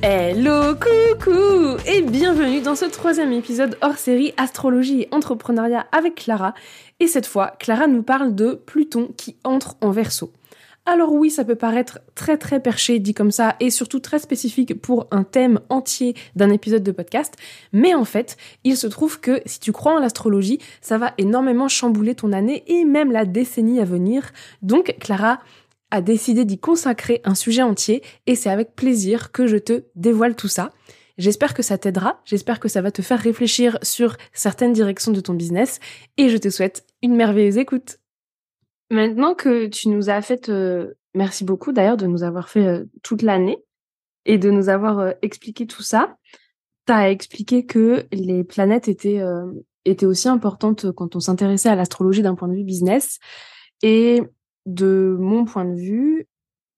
Hello, coucou et bienvenue dans ce troisième épisode hors série Astrologie et Entrepreneuriat avec Clara. Et cette fois, Clara nous parle de Pluton qui entre en verso. Alors oui, ça peut paraître très très perché dit comme ça et surtout très spécifique pour un thème entier d'un épisode de podcast, mais en fait, il se trouve que si tu crois en l'astrologie, ça va énormément chambouler ton année et même la décennie à venir. Donc Clara, a décidé d'y consacrer un sujet entier et c'est avec plaisir que je te dévoile tout ça. J'espère que ça t'aidera, j'espère que ça va te faire réfléchir sur certaines directions de ton business et je te souhaite une merveilleuse écoute. Maintenant que tu nous as fait, euh, merci beaucoup d'ailleurs de nous avoir fait euh, toute l'année et de nous avoir euh, expliqué tout ça. Tu as expliqué que les planètes étaient, étaient aussi importantes quand on s'intéressait à l'astrologie d'un point de vue business. Et de mon point de vue,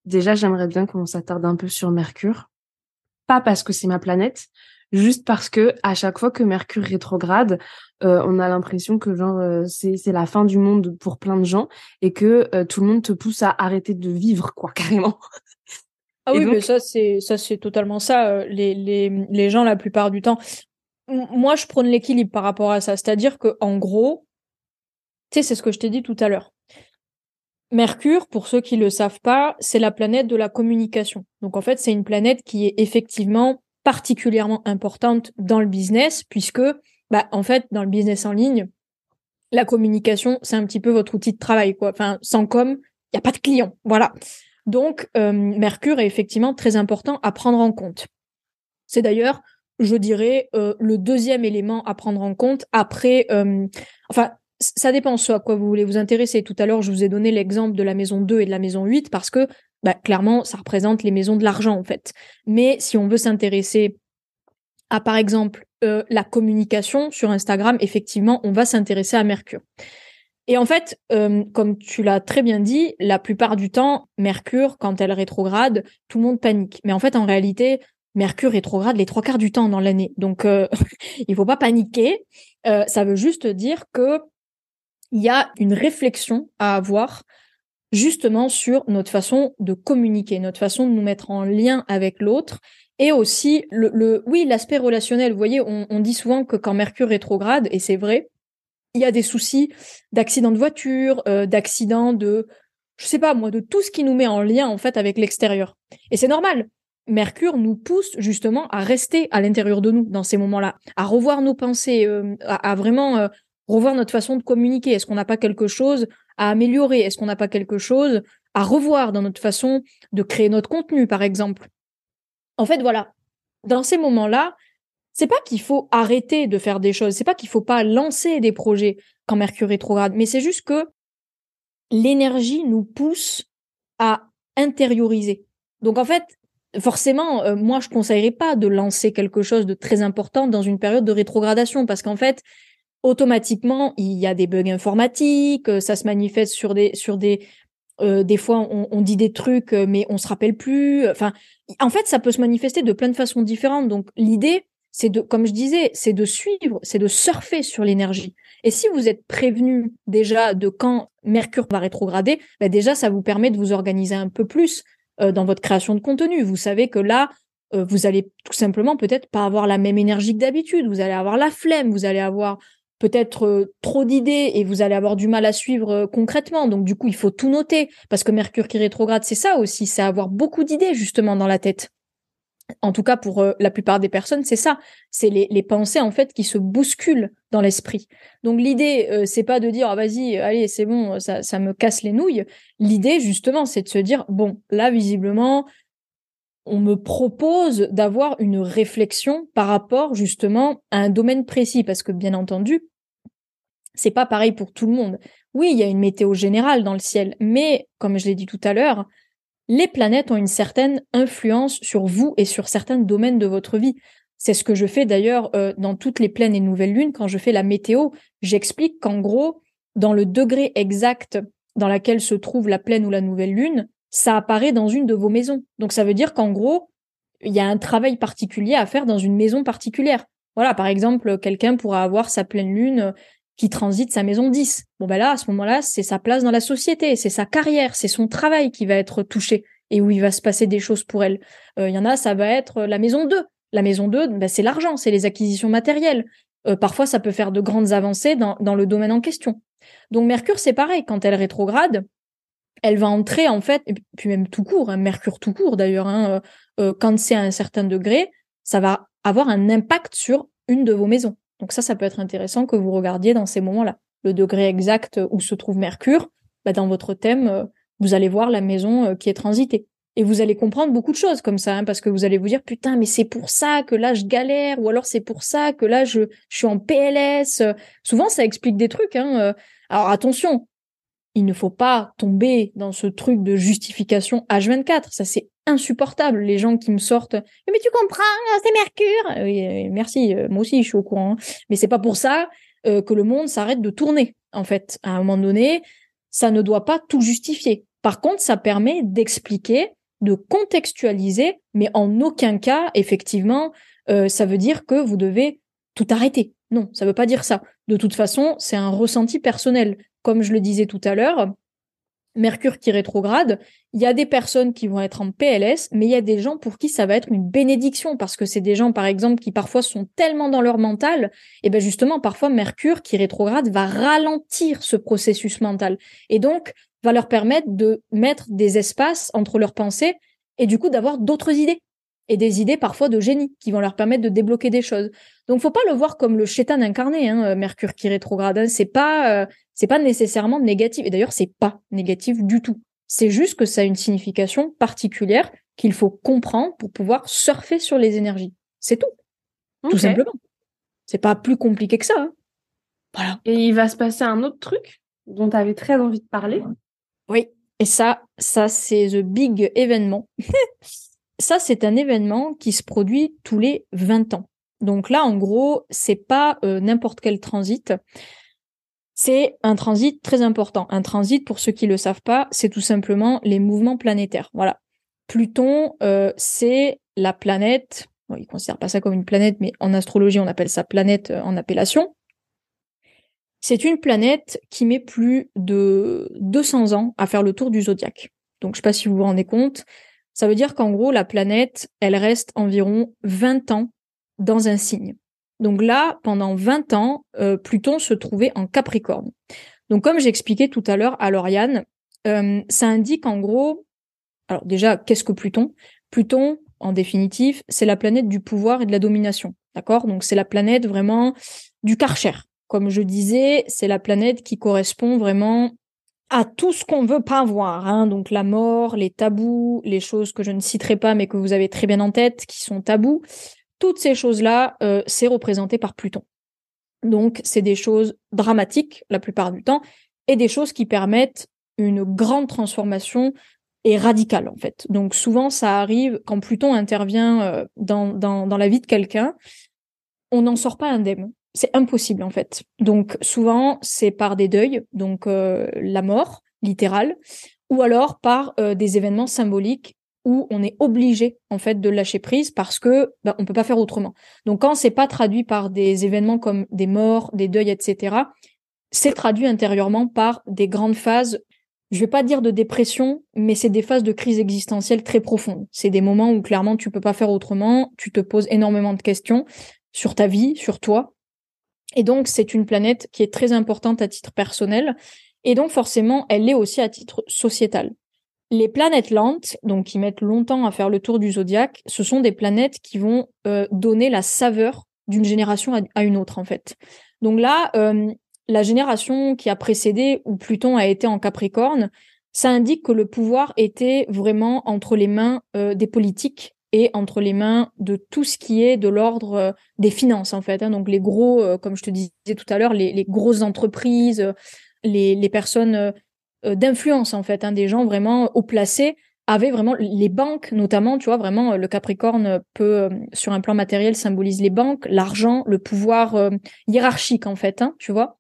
déjà, j'aimerais bien qu'on s'attarde un peu sur Mercure. Pas parce que c'est ma planète, juste parce que à chaque fois que Mercure rétrograde, euh, on a l'impression que genre euh, c'est c'est la fin du monde pour plein de gens et que euh, tout le monde te pousse à arrêter de vivre quoi carrément. Ah oui, mais ça c'est ça c'est totalement ça. Les les les gens la plupart du temps. Moi, je prône l'équilibre par rapport à ça, c'est-à-dire que en gros, tu sais, c'est ce que je t'ai dit tout à l'heure. Mercure, pour ceux qui le savent pas, c'est la planète de la communication. Donc en fait, c'est une planète qui est effectivement particulièrement importante dans le business puisque bah en fait, dans le business en ligne, la communication, c'est un petit peu votre outil de travail quoi. Enfin, sans com, il y a pas de client. Voilà. Donc euh, Mercure est effectivement très important à prendre en compte. C'est d'ailleurs je dirais euh, le deuxième élément à prendre en compte après euh, enfin ça dépend ce à quoi vous voulez vous intéresser. Tout à l'heure, je vous ai donné l'exemple de la maison 2 et de la maison 8 parce que, bah, clairement, ça représente les maisons de l'argent, en fait. Mais si on veut s'intéresser à, par exemple, euh, la communication sur Instagram, effectivement, on va s'intéresser à Mercure. Et en fait, euh, comme tu l'as très bien dit, la plupart du temps, Mercure, quand elle rétrograde, tout le monde panique. Mais en fait, en réalité, Mercure rétrograde les trois quarts du temps dans l'année. Donc, euh, il faut pas paniquer. Euh, ça veut juste dire que il y a une réflexion à avoir justement sur notre façon de communiquer, notre façon de nous mettre en lien avec l'autre et aussi le, oui l'aspect relationnel. Vous voyez, on, dit souvent que quand Mercure rétrograde, et c'est vrai, il y a des soucis d'accident de voiture, euh, d'accident de, je sais pas moi, de tout ce qui nous met en lien en fait avec l'extérieur. Et c'est normal. Mercure nous pousse justement à rester à l'intérieur de nous dans ces moments-là, à revoir nos pensées, euh, à, à, vraiment euh, revoir notre façon de communiquer. Est-ce qu'on n'a pas quelque chose à améliorer? Est-ce qu'on n'a pas quelque chose à revoir dans notre façon de créer notre contenu, par exemple? En fait, voilà. Dans ces moments-là, c'est pas qu'il faut arrêter de faire des choses, c'est pas qu'il faut pas lancer des projets quand Mercure rétrograde, mais c'est juste que l'énergie nous pousse à intérioriser. Donc en fait, forcément, euh, moi je conseillerais pas de lancer quelque chose de très important dans une période de rétrogradation parce qu'en fait, automatiquement il y a des bugs informatiques, euh, ça se manifeste sur des sur des euh, des fois on, on, dit des trucs euh, mais on se rappelle plus. Enfin, en fait ça peut se manifester de plein de façons différentes. Donc l'idée c'est de, comme je disais, c'est de suivre, c'est de surfer sur l'énergie. Et si vous êtes prévenu déjà de quand Mercure va rétrograder, bah déjà ça vous permet de vous organiser un peu plus euh, dans votre création de contenu. Vous savez que là, euh, vous allez tout simplement peut-être pas avoir la même énergie que d'habitude. Vous allez avoir la flemme, vous allez avoir peut-être euh, trop d'idées et vous allez avoir du mal à suivre euh, concrètement. Donc du coup, il faut tout noter parce que Mercure qui rétrograde, c'est ça aussi, c'est avoir beaucoup d'idées justement dans la tête. En tout cas, pour euh, la plupart des personnes, c'est ça. C'est les, pensées en fait qui se bousculent dans l'esprit. Donc l'idée, c'est pas de dire ah, vas-y, allez, c'est bon, ça, ça me casse les nouilles. L'idée justement, c'est de se dire bon, là visiblement, on me propose d'avoir une réflexion par rapport justement à un domaine précis parce que bien entendu, c'est pas pareil pour tout le monde. Oui, il y a une météo générale dans le ciel, mais comme je l'ai dit tout à l'heure, les planètes ont une certaine influence sur vous et sur certains domaines de votre vie. C'est ce que je fais d'ailleurs euh, dans toutes les pleines et nouvelles lunes quand je fais la météo. J'explique qu'en gros, dans le degré exact dans lequel se trouve la pleine ou la nouvelle lune, ça apparaît dans une de vos maisons. Donc ça veut dire qu'en gros, il y a un travail particulier à faire dans une maison particulière. Voilà, par exemple, quelqu'un pourra avoir sa pleine lune qui transite sa maison 10. Bon ben là, à ce moment-là, c'est sa place dans la société, c'est sa carrière, c'est son travail qui va être touché et où il va se passer des choses pour elle. Euh, il y en a, ça va être la maison 2. La maison 2, ben c'est l'argent, c'est les acquisitions matérielles. Euh, parfois, ça peut faire de grandes avancées dans, dans le domaine en question. Donc Mercure, c'est pareil, quand elle rétrograde, elle va entrer en fait, et puis même tout court, hein, Mercure tout court d'ailleurs, hein, euh, quand c'est à un certain degré, ça va avoir un impact sur une de vos maisons. Donc ça, ça peut être intéressant que vous regardiez dans ces moments-là. Le degré exact où se trouve Mercure, bah, dans votre thème, euh, vous allez voir la maison euh, qui est transitée. Et vous allez comprendre beaucoup de choses comme ça, hein, parce que vous allez vous dire, putain, mais c'est pour ça que là, je galère, ou alors c'est pour ça que là, je, je suis en PLS. Souvent, ça explique des trucs. Hein. Euh. Alors attention, il ne faut pas tomber dans ce truc de justification H24. Ça, c'est insupportable. Les gens qui me sortent, mais tu comprends, c'est Mercure. Oui, merci, moi aussi, je suis au courant. Hein. Mais c'est pas pour ça euh, que le monde s'arrête de tourner. En fait, à un moment donné, ça ne doit pas tout justifier. Par contre, ça permet d'expliquer, de contextualiser, mais en aucun cas, effectivement, euh, ça veut dire que vous devez tout arrêter. Non, ça veut pas dire ça. De toute façon, c'est un ressenti personnel. Comme je le disais tout à l'heure, Mercure qui rétrograde, il y a des personnes qui vont être en PLS, mais il y a des gens pour qui ça va être une bénédiction parce que c'est des gens, par exemple, qui parfois sont tellement dans leur mental, et ben justement, parfois Mercure qui rétrograde va ralentir ce processus mental et donc va leur permettre de mettre des espaces entre leurs pensées et du coup d'avoir d'autres idées et des idées parfois de génie qui vont leur permettre de débloquer des choses. Donc faut pas le voir comme le chétan incarné, hein, Mercure qui rétrograde. Hein. C'est pas euh, c'est pas nécessairement négatif. Et d'ailleurs c'est pas négatif du tout. C'est juste que ça a une signification particulière qu'il faut comprendre pour pouvoir surfer sur les énergies. C'est tout. Tout simplement. C'est pas plus compliqué que ça. Hein. Voilà. Et il va se passer un autre truc dont tu avais très envie de parler? Oui. Et ça, ça c'est the big événement. ça, c'est un événement qui se produit tous les 20 ans. Donc là, en gros, c'est pas euh, n'importe quel transit. C'est un transit très important. Un transit, pour ceux qui le savent pas, c'est tout simplement les mouvements planétaires. Voilà. Pluton, euh, c'est la planète. Bon, ils considèrent pas ça comme une planète, mais en astrologie, on appelle ça planète euh, en appellation. C'est une planète qui met plus de 200 ans à faire le tour du zodiaque. Donc, je sais pas si vous vous rendez compte, ça veut dire qu'en gros, la planète, elle reste environ 20 ans dans un signe. Donc là, pendant 20 ans, euh, Pluton se trouvait en Capricorne. Donc comme j'expliquais tout à l'heure à Lauriane, euh, ça indique en gros, alors déjà, qu'est-ce que Pluton? Pluton, en définitive, c'est la planète du pouvoir et de la domination. D'accord? Donc c'est la planète vraiment du karcher. Comme je disais, c'est la planète qui correspond vraiment à tout ce qu'on veut pas voir, hein. donc la mort, les tabous, les choses que je ne citerai pas mais que vous avez très bien en tête, qui sont tabous, toutes ces choses-là, euh, c'est représenté par Pluton. Donc c'est des choses dramatiques la plupart du temps et des choses qui permettent une grande transformation et radicale en fait. Donc souvent ça arrive quand Pluton intervient euh, dans, dans, dans la vie de quelqu'un, on n'en sort pas indemne c'est impossible en fait. Donc souvent c'est par des deuils, donc euh, la mort littérale, ou alors par euh, des événements symboliques où on est obligé en fait de lâcher prise parce que bah, on peut pas faire autrement. Donc quand c'est pas traduit par des événements comme des morts, des deuils, etc., c'est traduit intérieurement par des grandes phases. Je vais pas dire de dépression, mais c'est des phases de crise existentielle très profondes. C'est des moments où clairement tu peux pas faire autrement, tu te poses énormément de questions sur ta vie, sur toi, et donc, c'est une planète qui est très importante à titre personnel. Et donc, forcément, elle l'est aussi à titre sociétal. Les planètes lentes, donc qui mettent longtemps à faire le tour du zodiaque, ce sont des planètes qui vont euh, donner la saveur d'une génération à, une autre, en fait. Donc là, euh, la génération qui a précédé, où Pluton a été en Capricorne, ça indique que le pouvoir était vraiment entre les mains euh, des politiques et entre les mains de tout ce qui est de l'ordre euh, des finances en fait. Hein. donc les gros, euh, comme je te disais tout à l'heure, les, grosses entreprises, les, les personnes euh, d'influence en fait, hein, des gens vraiment haut placés avait vraiment les banques notamment, tu vois, vraiment le Capricorne peut sur un plan matériel symbolise les banques, l'argent, le pouvoir hiérarchique en fait, hein, tu vois.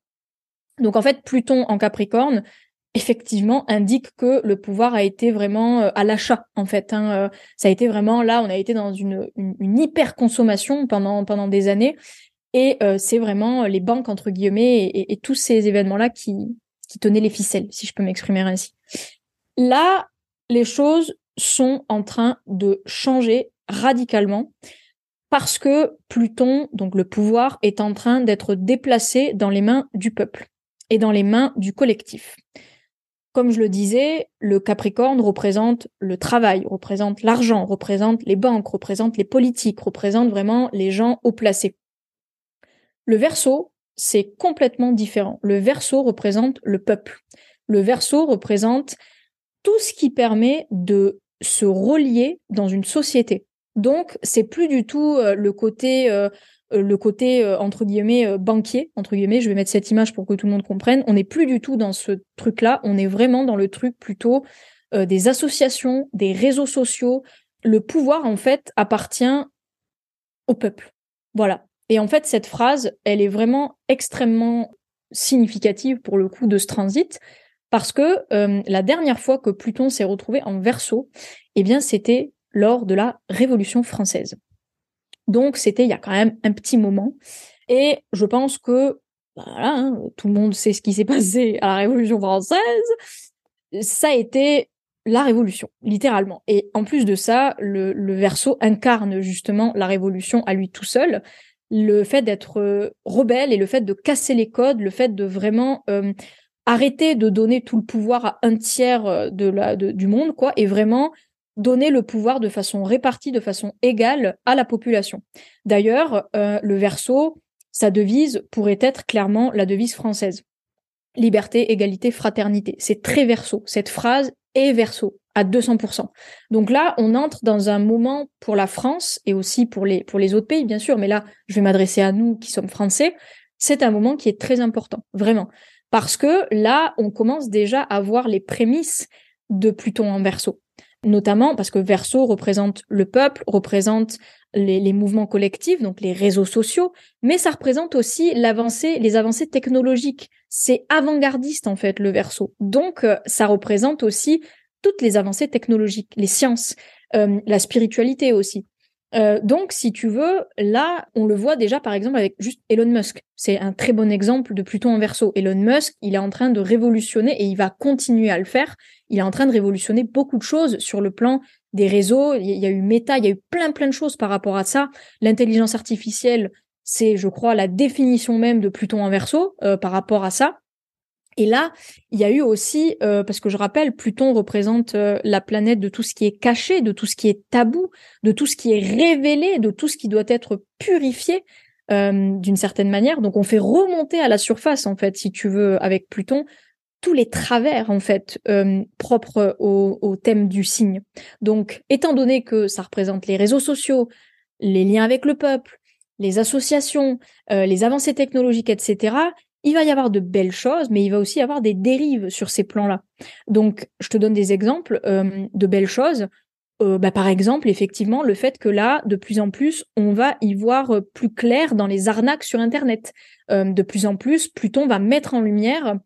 Donc en fait Pluton en Capricorne effectivement indique que le pouvoir a été vraiment à l'achat en fait. Hein, ça a été vraiment là, on a été dans une, une, hyper consommation pendant pendant des années et c'est vraiment les banques entre guillemets et, et tous ces événements là qui qui tenaient les ficelles, si je peux m'exprimer ainsi. Là, les choses sont en train de changer radicalement parce que Pluton, donc le pouvoir, est en train d'être déplacé dans les mains du peuple et dans les mains du collectif. Comme je le disais, le Capricorne représente le travail, représente l'argent, représente les banques, représente les politiques, représente vraiment les gens haut placés. Le Verseau, c'est complètement différent. Le Verseau représente le peuple. Le Verseau représente tout ce qui permet de se relier dans une société. Donc, c'est plus du tout euh, le côté, euh, le côté entre guillemets banquier entre guillemets. Je vais mettre cette image pour que tout le monde comprenne. On n'est plus du tout dans ce truc-là. On est vraiment dans le truc plutôt des associations, des réseaux sociaux. Le pouvoir en fait appartient au peuple. Voilà. Et en fait, cette phrase, elle est vraiment extrêmement significative pour le coup de ce transit parce que euh, la dernière fois que Pluton s'est retrouvé en verso, eh bien c'était lors de la Révolution française. Donc c'était il y a quand même un petit moment. Et je pense que bah, voilà, hein, tout le monde sait ce qui s'est passé à la Révolution française. Ça a été la révolution, littéralement. Et en plus de ça, le, verso incarne justement la révolution à lui tout seul. Le fait d'être euh, rebelle et le fait de casser les codes, le fait de vraiment euh, arrêter de donner tout le pouvoir à un tiers euh, de la, du monde, quoi, et vraiment donner le pouvoir de façon répartie, de façon égale à la population. D'ailleurs, euh, le verso, sa devise pourrait être clairement la devise française. Liberté, égalité, fraternité. C'est très verso. Cette phrase est verso à 200%. Donc là, on entre dans un moment pour la France et aussi pour les, pour les autres pays, bien sûr, mais là, je vais m'adresser à nous qui sommes français. C'est un moment qui est très important, vraiment. Parce que là, on commence déjà à voir les prémices de Pluton en verso. Notamment parce que verso représente le peuple, représente les, mouvements collectifs, donc les réseaux sociaux, mais ça représente aussi l'avancée, les avancées technologiques. C'est avant-gardiste en fait le verso. Donc euh, ça représente aussi toutes les avancées technologiques, les sciences, euh, la spiritualité aussi. Euh, donc, si tu veux, là, on le voit déjà, par exemple, avec juste Elon Musk. C'est un très bon exemple de Pluton en verso. Elon Musk, il est en train de révolutionner et il va continuer à le faire. Il est en train de révolutionner beaucoup de choses sur le plan des réseaux. Il y a eu Meta, il y a eu plein, plein de choses par rapport à ça. L'intelligence artificielle, c'est, je crois, la définition même de Pluton en verso euh, par rapport à ça. Et là, il y a eu aussi, euh, parce que je rappelle, Pluton représente euh, la planète de tout ce qui est caché, de tout ce qui est tabou, de tout ce qui est révélé, de tout ce qui doit être purifié euh, d'une certaine manière. Donc on fait remonter à la surface, en fait, si tu veux, avec Pluton, tous les travers, en fait, propres au, au thème du signe. Donc, étant donné que ça représente les réseaux sociaux, les liens avec le peuple, les associations, les avancées technologiques, etc., il va y avoir de belles choses, mais il va aussi y avoir des dérives sur ces plans-là. Donc, je te donne des exemples euh, de belles choses. Euh, bah, par exemple, effectivement, le fait que là, de plus en plus, on va y voir euh, plus clair dans les arnaques sur Internet. de plus en plus, Pluton va mettre en lumière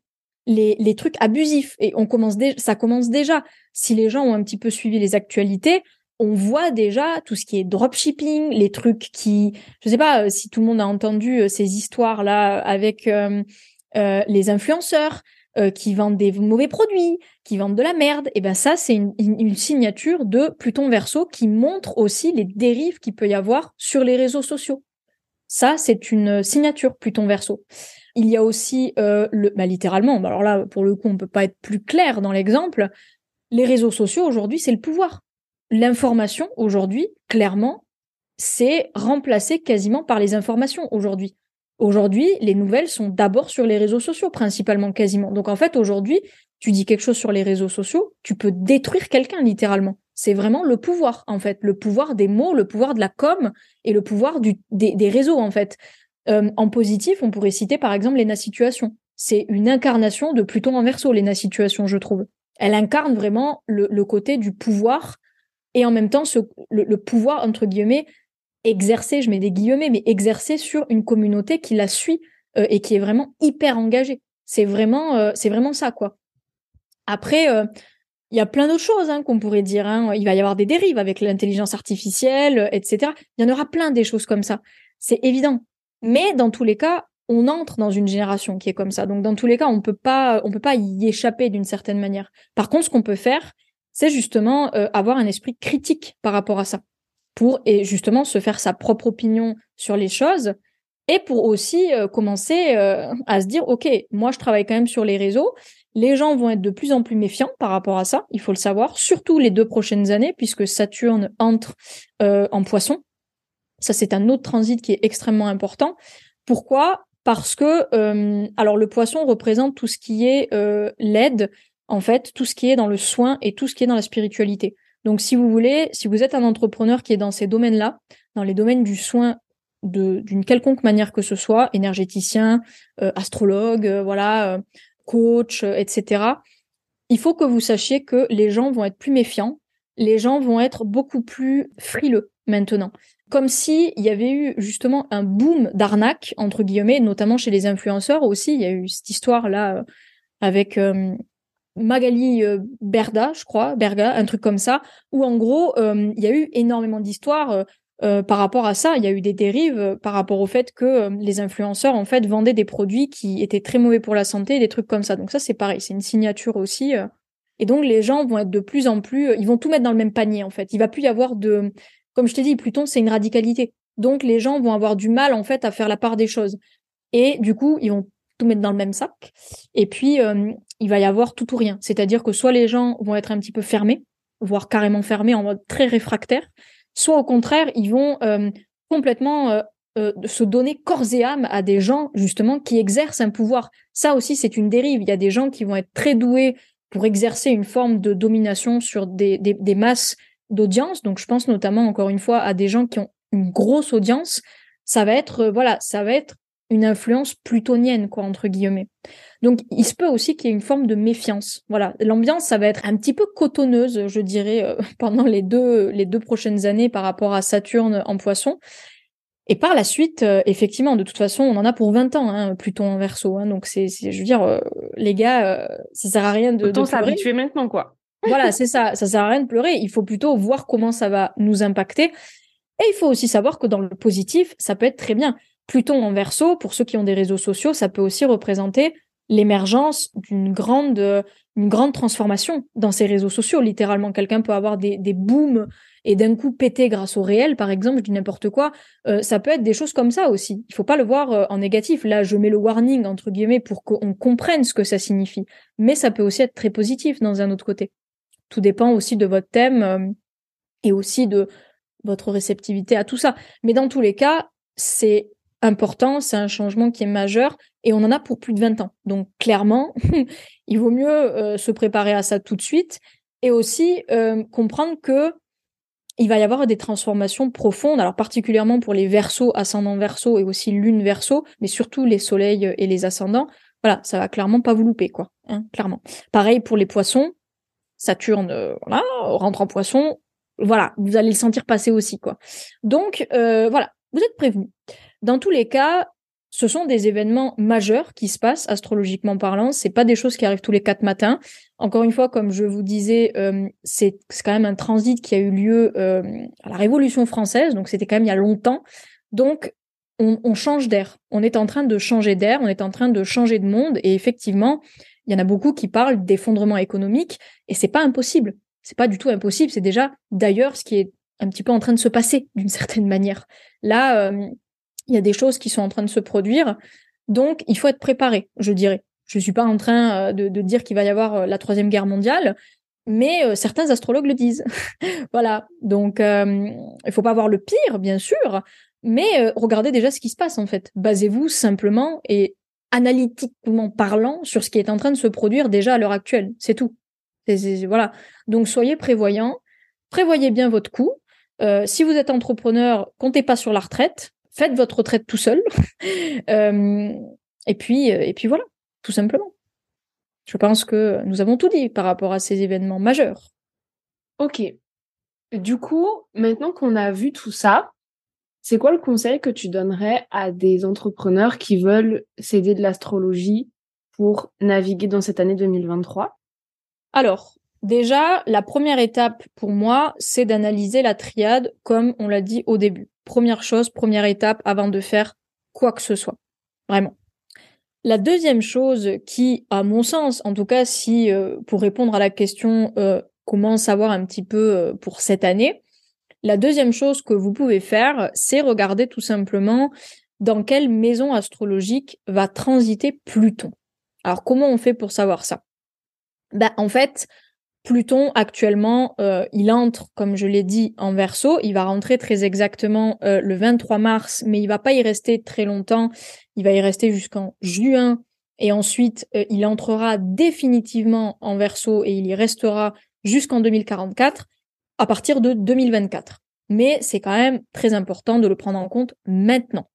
les, les trucs abusifs. Et on commence ça commence déjà. Si les gens ont un petit peu suivi les actualités, on voit déjà tout ce qui est dropshipping, les trucs qui, je sais pas euh, si tout le monde a entendu euh, ces histoires là avec euh, les influenceurs qui vendent des mauvais produits, qui vendent de la merde. Et ben ça, c'est une, signature de Pluton Verseau qui montre aussi les dérives qu'il peut y avoir sur les réseaux sociaux. Ça, c'est une signature Pluton Verseau. Il y a aussi le, bah, littéralement. Bah, alors là, pour le coup, on peut pas être plus clair dans l'exemple. Les réseaux sociaux aujourd'hui, c'est le pouvoir l'information aujourd'hui, clairement, c'est remplacé quasiment par les informations aujourd'hui. Aujourd'hui, les nouvelles sont d'abord sur les réseaux sociaux, principalement quasiment. Donc en fait, aujourd'hui, tu dis quelque chose sur les réseaux sociaux, tu peux détruire quelqu'un littéralement. C'est vraiment le pouvoir, en fait, le pouvoir des mots, le pouvoir de la com et le pouvoir du, des, réseaux, en fait. Euh, en positif, on pourrait citer par exemple les situations. C'est une incarnation de Pluton en verso, les situations, je trouve. Elle incarne vraiment le, côté du pouvoir et en même temps le, pouvoir, entre guillemets, exercer, je mets des guillemets, mais exercer sur une communauté qui la suit euh, et qui est vraiment hyper engagée. C'est vraiment, euh, c'est vraiment ça, quoi. Après, euh, il y a plein d'autres choses hein, qu'on pourrait dire. Hein. Il va y avoir des dérives avec l'intelligence artificielle, etc. Il y en aura plein des choses comme ça. C'est évident. Mais dans tous les cas, on entre dans une génération qui est comme ça. Donc dans tous les cas, on peut pas, on peut pas y échapper d'une certaine manière. Par contre, ce qu'on peut faire, c'est justement euh, avoir un esprit critique par rapport à ça, pour et justement se faire sa propre opinion sur les choses, et pour aussi euh, commencer euh, à se dire, ok, moi je travaille quand même sur les réseaux. Les gens vont être de plus en plus méfiants par rapport à ça, il faut le savoir, surtout les deux prochaines années, puisque Saturne entre en Poisson. Ça, c'est un autre transit qui est extrêmement important. Pourquoi? Parce que, alors le poisson représente tout ce qui est euh, l'aide, en fait, tout ce qui est dans le soin et tout ce qui est dans la spiritualité. Donc, si vous voulez, si vous êtes un entrepreneur qui est dans ces domaines-là, dans les domaines du soin d'une quelconque manière que ce soit, énergéticien, euh, astrologue, voilà, coach, etc. Il faut que vous sachiez que les gens vont être plus méfiants, les gens vont être beaucoup plus frileux maintenant comme si il y avait eu justement un boom d'arnaque entre guillemets, notamment chez les influenceurs aussi. Il y a eu cette histoire là euh, avec euh, Magali euh, Berda, je crois, Berga, un truc comme ça, où en gros il y a eu énormément d'histoires par rapport à ça. Il y a eu des dérives par rapport au fait que les influenceurs en fait vendaient des produits qui étaient très mauvais pour la santé, des trucs comme ça. Donc ça c'est pareil, c'est une signature aussi. Et donc les gens vont être de plus en plus, ils vont tout mettre dans le même panier en fait. Il va plus y avoir de comme je t'ai dit, Pluton, c'est une radicalité. Donc les gens vont avoir du mal en fait à faire la part des choses. Et du coup, ils vont tout mettre dans le même sac. Et puis, euh, il va y avoir tout ou rien. C'est-à-dire que soit les gens vont être un petit peu fermés, voire carrément fermés en mode très réfractaire, soit au contraire, ils vont euh, complètement euh, se donner corps et âme à des gens justement qui exercent un pouvoir. Ça aussi, c'est une dérive. Il y a des gens qui vont être très doués pour exercer une forme de domination sur des, des, des masses d'audience. Donc, je pense notamment, encore une fois, à des gens qui ont une grosse audience. Ça va être, voilà, ça va être une influence plutonienne, quoi, entre guillemets. Donc, il se peut aussi qu'il y ait une forme de méfiance. Voilà, l'ambiance, ça va être un petit peu cotonneuse, je dirais, euh, pendant les deux, les deux prochaines années par rapport à Saturne en Poisson. Et par la suite, euh, effectivement, de toute façon, on en a pour 20 ans, hein, Pluton en Verseau. Hein, donc, c'est, je veux dire, les gars, ça sert à rien de. Autant s'habituer maintenant, quoi voilà, c'est ça. Ça sert à rien de pleurer. Il faut plutôt voir comment ça va nous impacter. Et il faut aussi savoir que dans le positif, ça peut être très bien. Pluton en verso, pour ceux qui ont des réseaux sociaux, ça peut aussi représenter l'émergence d'une grande, une grande transformation dans ces réseaux sociaux. Littéralement, quelqu'un peut avoir des, des booms et d'un coup péter grâce au réel, par exemple, je dis n'importe quoi. Euh, ça peut être des choses comme ça aussi. Il faut pas le voir euh, en négatif. Là, je mets le warning entre guillemets pour qu'on comprenne ce que ça signifie. Mais ça peut aussi être très positif dans un autre côté. Tout dépend aussi de votre thème euh, et aussi de votre réceptivité à tout ça. Mais dans tous les cas, c'est important, c'est un changement qui est majeur et on en a pour plus de 20 ans. Donc clairement, il vaut mieux euh, se préparer à ça tout de suite et aussi euh, comprendre que il va y avoir des transformations profondes, alors particulièrement pour les versos, ascendants versos et aussi lune verso, mais surtout les soleils et les ascendants. Voilà, ça va clairement pas vous louper, quoi. Hein, clairement. Pareil pour les poissons, Saturne euh, voilà, rentre en poisson, voilà, vous allez le sentir passer aussi, quoi. Donc, voilà, vous êtes prévenus. Dans tous les cas, ce sont des événements majeurs qui se passent astrologiquement parlant. C'est pas des choses qui arrivent tous les quatre matins. Encore une fois, comme je vous disais, euh, c'est quand même un transit qui a eu lieu à la Révolution française, donc c'était quand même il y a longtemps. Donc on, on change d'air. On est en train de changer d'air, on est en train de changer de monde, et effectivement, il y en a beaucoup qui parlent d'effondrement économique et c'est pas impossible. C'est pas du tout impossible. C'est déjà d'ailleurs ce qui est un petit peu en train de se passer d'une certaine manière. Là, euh, il y a des choses qui sont en train de se produire. Donc, il faut être préparé, je dirais. Je suis pas en train euh, de, dire qu'il va y avoir euh, la troisième guerre mondiale, mais certains astrologues le disent. voilà. Donc, il faut pas voir le pire, bien sûr, mais regardez déjà ce qui se passe en fait. Basez-vous simplement et analytiquement parlant sur ce qui est en train de se produire déjà à l'heure actuelle. C'est tout. voilà. Donc soyez prévoyants, prévoyez bien votre coût. Euh, si vous êtes entrepreneur, comptez pas sur la retraite, faites votre retraite tout seul. Euh, et puis, euh, et puis voilà, tout simplement. Je pense que nous avons tout dit par rapport à ces événements majeurs. Ok. Du coup, maintenant qu'on a vu tout ça, c'est quoi le conseil que tu donnerais à des entrepreneurs qui veulent s'aider de l'astrologie pour naviguer dans cette année 2023 Alors, déjà, la première étape pour moi, c'est d'analyser la triade comme on l'a dit au début. Première chose, première étape avant de faire quoi que ce soit. Vraiment. La deuxième chose qui, à mon sens, en tout cas, si euh, pour répondre à la question euh, comment savoir un petit peu euh, pour cette année, la deuxième chose que vous pouvez faire, c'est regarder tout simplement dans quelle maison astrologique va transiter Pluton. Alors comment on fait pour savoir ça? Ben, En fait, Pluton actuellement, il entre, comme je l'ai dit, en verso. Il va rentrer très exactement le 23 mars, mais il va pas y rester très longtemps. Il va y rester jusqu'en juin et ensuite euh, il entrera définitivement en verso et il y restera jusqu'en 2044 à partir de 2024. Mais c'est quand même très important de le prendre en compte maintenant.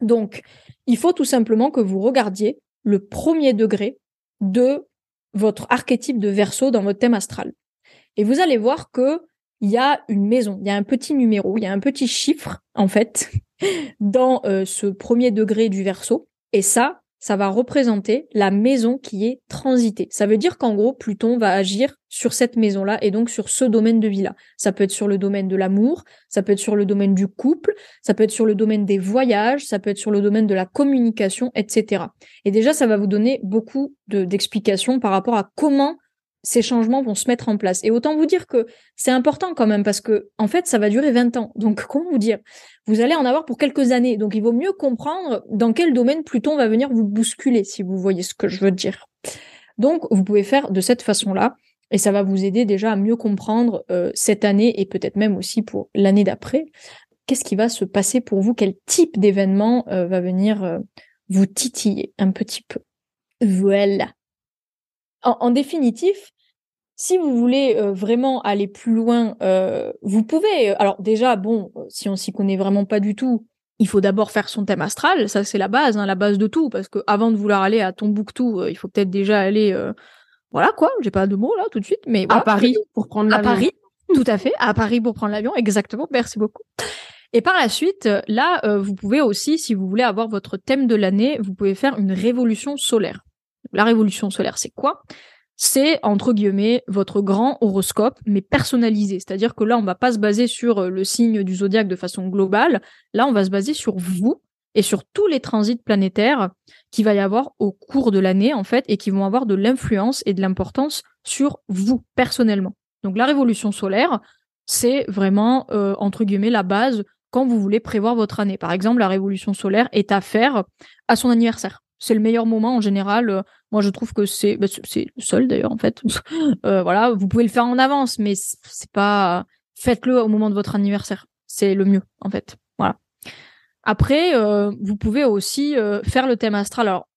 Donc, il faut tout simplement que vous regardiez le premier degré de votre archétype de verso dans votre thème astral. Et vous allez voir que il y a une maison, il y a un petit numéro, il y a un petit chiffre, en fait, dans euh, ce premier degré du verso. Et ça, ça va représenter la maison qui est transitée. Ça veut dire qu'en gros, Pluton va agir sur cette maison-là et donc sur ce domaine de vie-là. Ça peut être sur le domaine de l'amour, ça peut être sur le domaine du couple, ça peut être sur le domaine des voyages, ça peut être sur le domaine de la communication, etc. Et déjà, ça va vous donner beaucoup d'explications par rapport à comment ces changements vont se mettre en place. Et autant vous dire que c'est important quand même parce que en fait, ça va durer 20 ans. Donc comment vous dire? Vous allez en avoir pour quelques années. Donc il vaut mieux comprendre dans quel domaine Pluton va venir vous bousculer si vous voyez ce que je veux dire. Donc vous pouvez faire de cette façon-là et ça va vous aider déjà à mieux comprendre euh, cette année et peut-être même aussi pour l'année d'après. Qu'est-ce qui va se passer pour vous? Quel type d'événement euh, va venir euh, vous titiller un petit peu? Voilà. En, définitif, si vous voulez euh, vraiment aller plus loin, euh, vous pouvez. Euh, alors déjà, bon, si on s'y connaît vraiment pas du tout, il faut d'abord faire son thème astral. Ça, c'est la base, hein, la base de tout. Parce que avant de vouloir aller à Tombouctou, il faut peut-être déjà aller. voilà quoi. J'ai pas de mots là tout de suite, mais à Paris pour prendre l'avion. À Paris, tout à fait. À Paris pour prendre l'avion, exactement. Merci beaucoup. Et par la suite, là, vous pouvez aussi, si vous voulez avoir votre thème de l'année, vous pouvez faire une révolution solaire. La révolution solaire, c'est quoi? C'est, entre guillemets, votre grand horoscope, mais personnalisé. C'est-à-dire que là, on va pas se baser sur euh, le signe du zodiaque de façon globale. Là, on va se baser sur vous et sur tous les transits planétaires qu'il va y avoir au cours de l'année, en fait, et qui vont avoir de l'influence et de l'importance sur vous, personnellement. Donc la révolution solaire, c'est vraiment, euh, entre guillemets, la base quand vous voulez prévoir votre année. Par exemple, la révolution solaire est à faire à son anniversaire c'est le meilleur moment en général. Euh, moi, je trouve que c'est bah, c'est le seul d'ailleurs en fait. euh, voilà, vous pouvez le faire en avance, mais c'est pas faites-le au moment de votre anniversaire. C'est le mieux en fait. Voilà. Après, euh, vous pouvez aussi faire le thème astral. Alors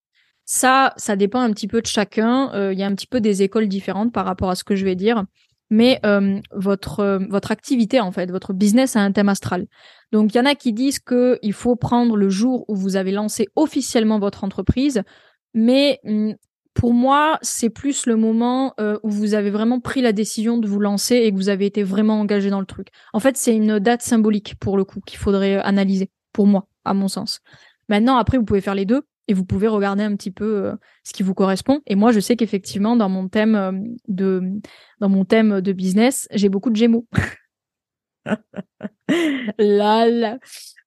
ça, ça dépend un petit peu de chacun. Il y a un petit peu des écoles différentes par rapport à ce que je vais dire mais euh, votre euh, votre activité en fait, votre business a un thème astral. Donc il y en a qui disent que il faut prendre le jour où vous avez lancé officiellement votre entreprise, mais mm, pour moi, c'est plus le moment euh, où vous avez vraiment pris la décision de vous lancer et que vous avez été vraiment engagé dans le truc. En fait, c'est une date symbolique pour le coup qu'il faudrait analyser, pour moi, à mon sens. Maintenant, après, vous pouvez faire les deux et vous pouvez regarder un petit peu euh, ce qui vous correspond. Et moi, je sais qu'effectivement, dans mon thème euh, de dans mon thème de business, j'ai beaucoup de Gémeaux. là,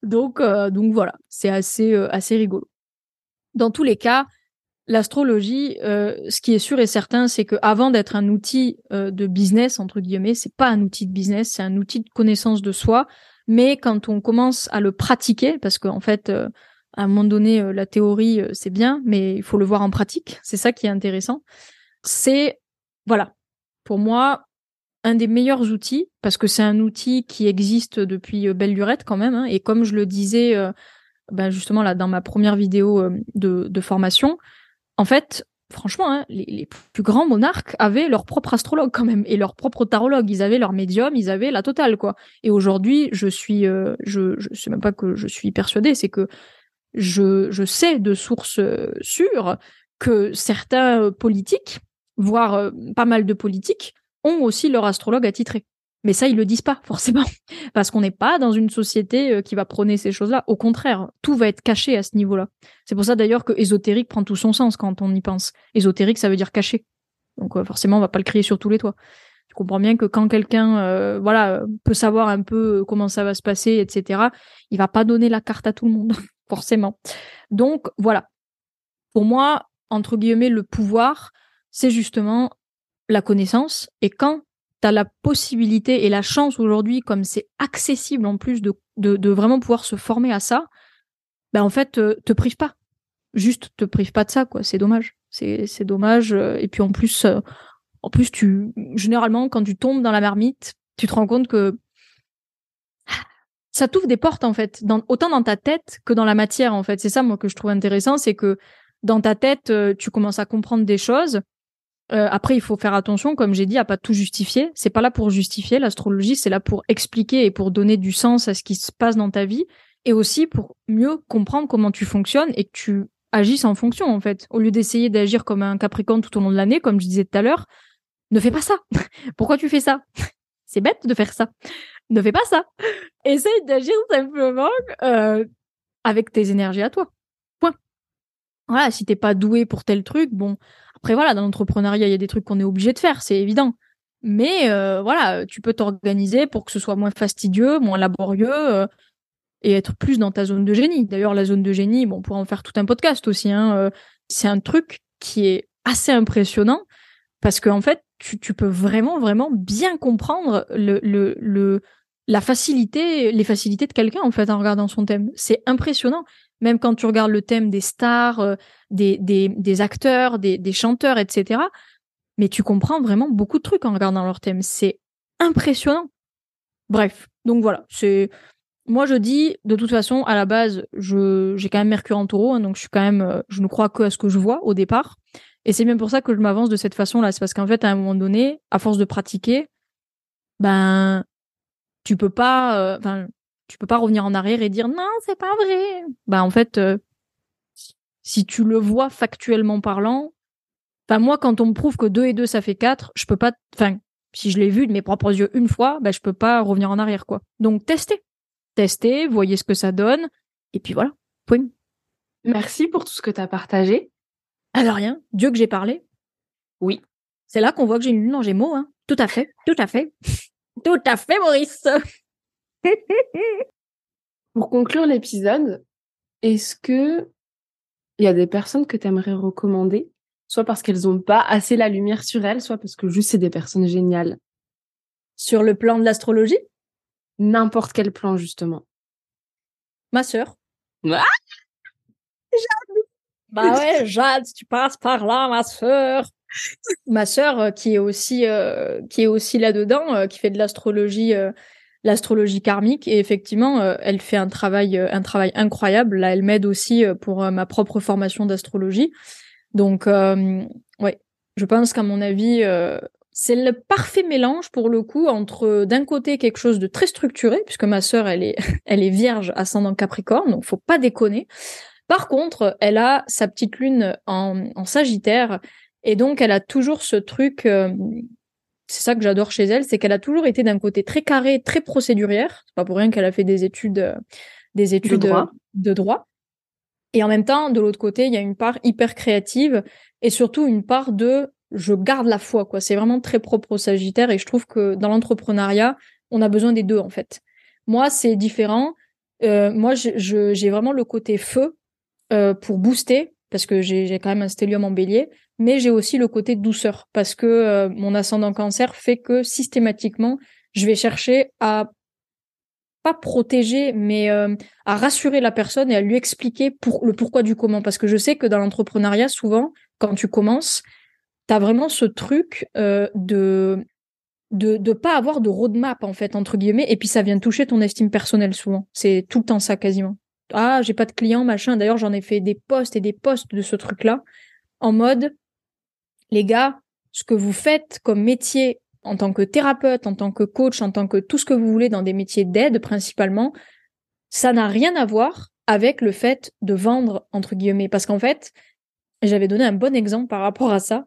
Donc euh, donc voilà, c'est assez assez rigolo. Dans tous les cas, l'astrologie, ce qui est sûr et certain, c'est que avant d'être un outil de business entre guillemets, c'est pas un outil de business, c'est un outil de connaissance de soi. Mais quand on commence à le pratiquer, parce qu'en fait à un moment donné, euh, la théorie, euh, c'est bien, mais il faut le voir en pratique. C'est ça qui est intéressant. C'est, voilà, pour moi, un des meilleurs outils, parce que c'est un outil qui existe depuis euh, belle lurette quand même. Hein, et comme je le disais, ben justement là dans ma première vidéo de, formation, en fait, franchement, hein, les, les, plus grands monarques avaient leur propre astrologue quand même et leur propre tarologue. Ils avaient leur médium, ils avaient la totale quoi. Et aujourd'hui, je suis, je, je sais même pas que je suis persuadée, c'est que je, je sais de sources euh, sûres que certains politiques, voire pas mal de politiques, ont aussi leur astrologue attitré. Mais ça, ils le disent pas forcément, parce qu'on n'est pas dans une société euh, qui va prôner ces choses-là. Au contraire, tout va être caché à ce niveau-là. C'est pour ça d'ailleurs que ésotérique prend tout son sens quand on y pense. Ésotérique, ça veut dire caché. Donc euh, forcément, on va pas le crier sur tous les toits. Tu comprends bien que quand quelqu'un, euh, voilà, peut savoir un peu comment ça va se passer, etc. Il va pas donner la carte à tout le monde, forcément. Donc voilà. Pour moi, entre guillemets, le pouvoir, c'est justement la connaissance. Et quand tu la possibilité et la chance aujourd'hui, comme c'est accessible en plus de, de, vraiment pouvoir se former à ça, ben en fait, te, te prive pas. Juste te prive pas de ça, quoi. C'est dommage. C'est, c'est dommage. Euh, et puis en plus, euh, en plus, tu, généralement, quand tu tombes dans la marmite, tu te rends compte que ça t'ouvre des portes, en fait, autant dans ta tête que dans la matière, en fait. C'est ça, moi, que je trouve intéressant, c'est que dans ta tête, euh, tu commences à comprendre des choses euh, après, il faut faire attention, comme j'ai dit, à pas tout justifier. C'est pas là pour justifier l'astrologie, c'est là pour expliquer et pour donner du sens à ce qui se passe dans ta vie, et aussi pour mieux comprendre comment tu fonctionnes et que tu agisses en fonction, en fait. Au lieu d'essayer d'agir comme un Capricorne tout au long de l'année, comme je disais tout à l'heure, ne fais pas ça. Pourquoi tu fais ça? C'est bête de faire ça. Ne fais pas ça. Essaye d'agir simplement euh, avec tes énergies à toi. Point. Voilà, si t'es pas doué pour tel truc, bon, après, voilà, dans l'entrepreneuriat, il y a des trucs qu'on est obligé de faire, c'est évident. Mais euh, voilà, tu peux t'organiser pour que ce soit moins fastidieux, moins laborieux euh, et être plus dans ta zone de génie. D'ailleurs, la zone de génie, bon, on pourra en faire tout un podcast aussi. Hein, c'est un truc qui est assez impressionnant parce qu'en en fait, tu, peux vraiment, vraiment bien comprendre la facilité, les facilités de quelqu'un en fait en regardant son thème. C'est impressionnant. Même quand tu regardes le thème des stars, euh, des, des, des, acteurs, des, des chanteurs, etc. Mais tu comprends vraiment beaucoup de trucs en regardant leur thème. C'est impressionnant. Bref, donc voilà, c'est moi je dis de toute façon à la base je j'ai quand même Mercure en Taureau hein, donc je suis quand même euh, je ne crois que à ce que je vois au départ et c'est bien pour ça que je m'avance de cette façon là c'est parce qu'en fait à un moment donné à force de pratiquer ben tu peux pas euh, enfin tu peux pas revenir en arrière et dire non, c'est pas vrai. Bah en fait, euh, si tu le vois factuellement parlant, enfin moi quand on me prouve que 2 et 2 ça fait 4, je peux pas enfin si je l'ai vu de mes propres yeux une fois, bah je peux pas revenir en arrière quoi. Donc testez. Testez, voyez ce que ça donne et puis voilà. Point. Merci pour tout ce que tu as partagé. Alors rien, Dieu que j'ai parlé. Oui. C'est là qu'on voit que j'ai une lune en Gémeaux hein. Tout à fait, tout à fait. tout à fait Maurice. Pour conclure l'épisode, est-ce que il y a des personnes que tu aimerais recommander, soit parce qu'elles n'ont pas assez la lumière sur elles, soit parce que juste c'est des personnes géniales Sur le plan de l'astrologie? N'importe quel plan, justement. Ma sœur. Ah Bah ouais, Jade, tu passes par là, ma sœur. Ma sœur, euh, qui est aussi, euh, qui est aussi là-dedans, euh, qui fait de l'astrologie l'astrologie karmique. Et effectivement elle fait un travail un travail incroyable. Là elle m'aide aussi pour ma propre formation d'astrologie. Donc ouais je pense qu'à mon avis c'est le parfait mélange pour le coup entre d'un côté quelque chose de très structuré puisque ma sœur elle est elle est vierge ascendant capricorne donc faut pas déconner par contre elle a sa petite lune en, en sagittaire et donc elle a toujours ce truc c'est ça que j'adore chez elle, c'est qu'elle a toujours été d'un côté très carré, très procédurière. C'est pas pour rien qu'elle a fait des études, euh, des études de droit. de droit. Et en même temps, de l'autre côté, il y a une part hyper créative et surtout une part de je garde la foi, quoi. C'est vraiment très propre au Sagittaire et je trouve que dans l'entrepreneuriat, on a besoin des deux, en fait. Moi, c'est différent. Euh, moi, j'ai vraiment le côté feu euh, pour booster parce que j'ai quand même un stellium en bélier mais j'ai aussi le côté douceur parce que euh, mon ascendant cancer fait que systématiquement, je vais chercher à pas protéger, mais euh, à rassurer la personne et à lui expliquer le pourquoi du comment. Parce que je sais que dans l'entrepreneuriat, souvent, quand tu commences, tu as vraiment ce truc de de de pas avoir de roadmap en fait entre guillemets et puis ça vient toucher ton estime personnelle souvent c'est tout le temps ça quasiment ah j'ai pas de clients machin d'ailleurs j'en ai fait des posts et des posts de ce truc là en mode les gars, ce que vous faites comme métier en tant que thérapeute, en tant que coach, en tant que tout ce que vous voulez dans des métiers d'aide principalement, ça n'a rien à voir avec le fait de vendre entre guillemets parce qu'en fait, j'avais donné un bon exemple par rapport à ça.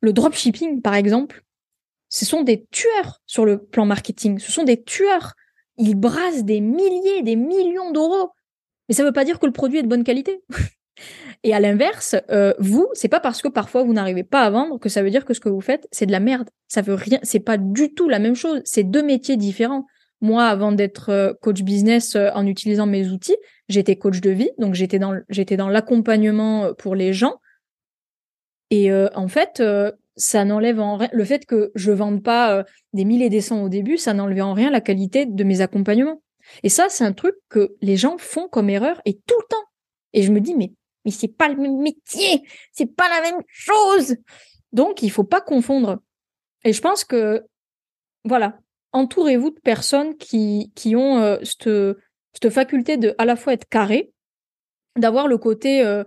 Le dropshipping, par exemple, ce sont des tueurs sur le plan marketing. Ce sont des tueurs. Ils brassent des milliers, des millions d'euros. Mais ça ne veut pas dire que le produit est de bonne qualité. Et à l'inverse, euh, vous, c'est pas parce que parfois vous n'arrivez pas à vendre que ça veut dire que ce que vous faites, c'est de la merde. Ça veut rien, c'est pas du tout la même chose. C'est deux métiers différents. Moi, avant d'être euh, coach business euh, en utilisant mes outils, j'étais coach de vie, donc j'étais dans j'étais dans l'accompagnement pour les gens. Et en fait, ça n'enlève en rien le fait que je vende pas des mille et des cents au début, ça n'enlève en rien la qualité de mes accompagnements. Et ça, c'est un truc que les gens font comme erreur et tout le temps. Et je me dis, mais, mais c'est pas le même métier, c'est pas la même chose. Donc, il faut pas confondre. Et je pense que, voilà, entourez-vous de personnes qui, qui ont euh, cette, cette faculté de à la fois être carré, d'avoir le côté euh,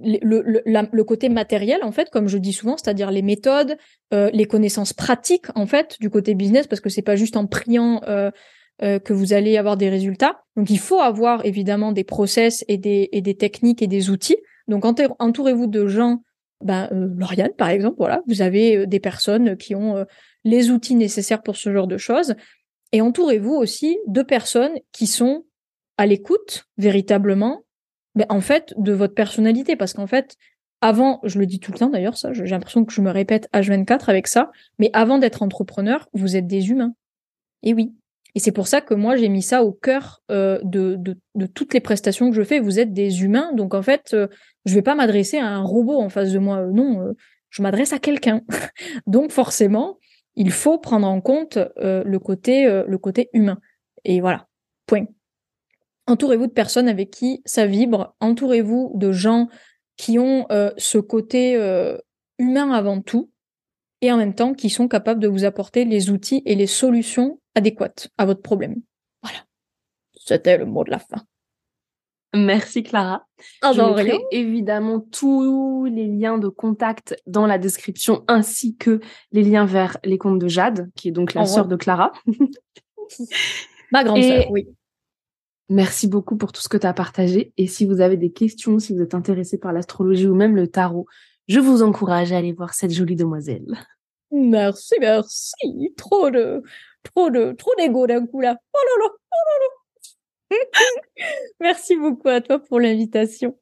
le, le, le, côté matériel en fait comme je dis souvent c'est-à-dire les méthodes euh, les connaissances pratiques en fait du côté business parce que c'est pas juste en priant euh, euh, que vous allez avoir des résultats. Donc il faut avoir évidemment des process et des, et des techniques et des outils. Donc entourez-vous de gens, ben, euh, Lauriane par exemple, voilà, vous avez euh, des personnes qui ont euh, les outils nécessaires pour ce genre de choses. Et entourez-vous aussi de personnes qui sont à l'écoute véritablement, ben, en fait, de votre personnalité. Parce qu'en fait, avant, je le dis tout le temps d'ailleurs, ça, j'ai l'impression que je me répète H24 avec ça, mais avant d'être entrepreneur, vous êtes des humains. Et oui, et c'est pour ça que moi, j'ai mis ça au cœur euh, de, de, toutes les prestations que je fais. Vous êtes des humains, donc en fait, euh, je vais pas m'adresser à un robot en face de moi. Euh, non, je m'adresse à quelqu'un. donc forcément, il faut prendre en compte le côté le côté humain. Et voilà, point. Entourez-vous de personnes avec qui ça vibre. Entourez-vous de gens qui ont ce côté humain avant tout et en même temps qui sont capables de vous apporter les outils et les solutions adéquates à votre problème. Voilà. C'était le mot de la fin. Merci Clara. Ah, Je mettrai évidemment tous les liens de contact dans la description ainsi que les liens vers les comptes de Jade, qui est donc la sœur de Clara. Ma grande sœur, oui. Merci beaucoup pour tout ce que tu as partagé. Et si vous avez des questions, si vous êtes intéressé par l'astrologie ou même le tarot, je vous encourage à aller voir cette jolie demoiselle. Merci, merci. Trop de, trop de, trop d'ego d'un coup là. Oh là là, oh là là. merci beaucoup à toi pour l'invitation.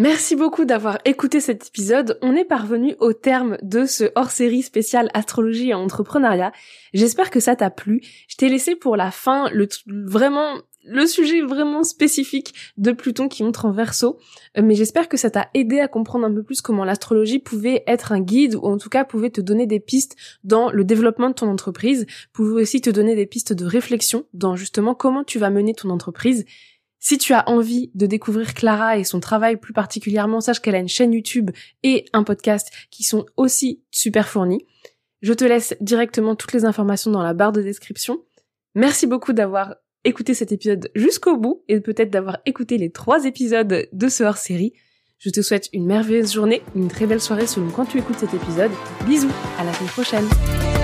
Merci beaucoup d'avoir écouté cet épisode. On est parvenu au terme de ce hors-série spécial astrologie et entrepreneuriat. J'espère que ça t'a plu. Je t'ai laissé pour la fin le vraiment le sujet vraiment spécifique de Pluton qui montre en verso, euh, mais j'espère que ça t'a aidé à comprendre un peu plus comment l'astrologie pouvait être un guide ou en tout cas pouvait te donner des pistes dans le développement de ton entreprise, pouvait aussi te donner des pistes de réflexion dans justement comment tu vas mener ton entreprise. Si tu as envie de découvrir Clara et son travail plus particulièrement, sache qu'elle a une chaîne YouTube et un podcast qui sont aussi super fournis. Je te laisse directement toutes les informations dans la barre de description. Merci beaucoup d'avoir écouter cet épisode jusqu'au bout et peut-être d'avoir écouté les trois épisodes de ce hors-série. Je te souhaite une merveilleuse journée, une très belle soirée selon quand tu écoutes cet épisode. Bisous, à la semaine prochaine.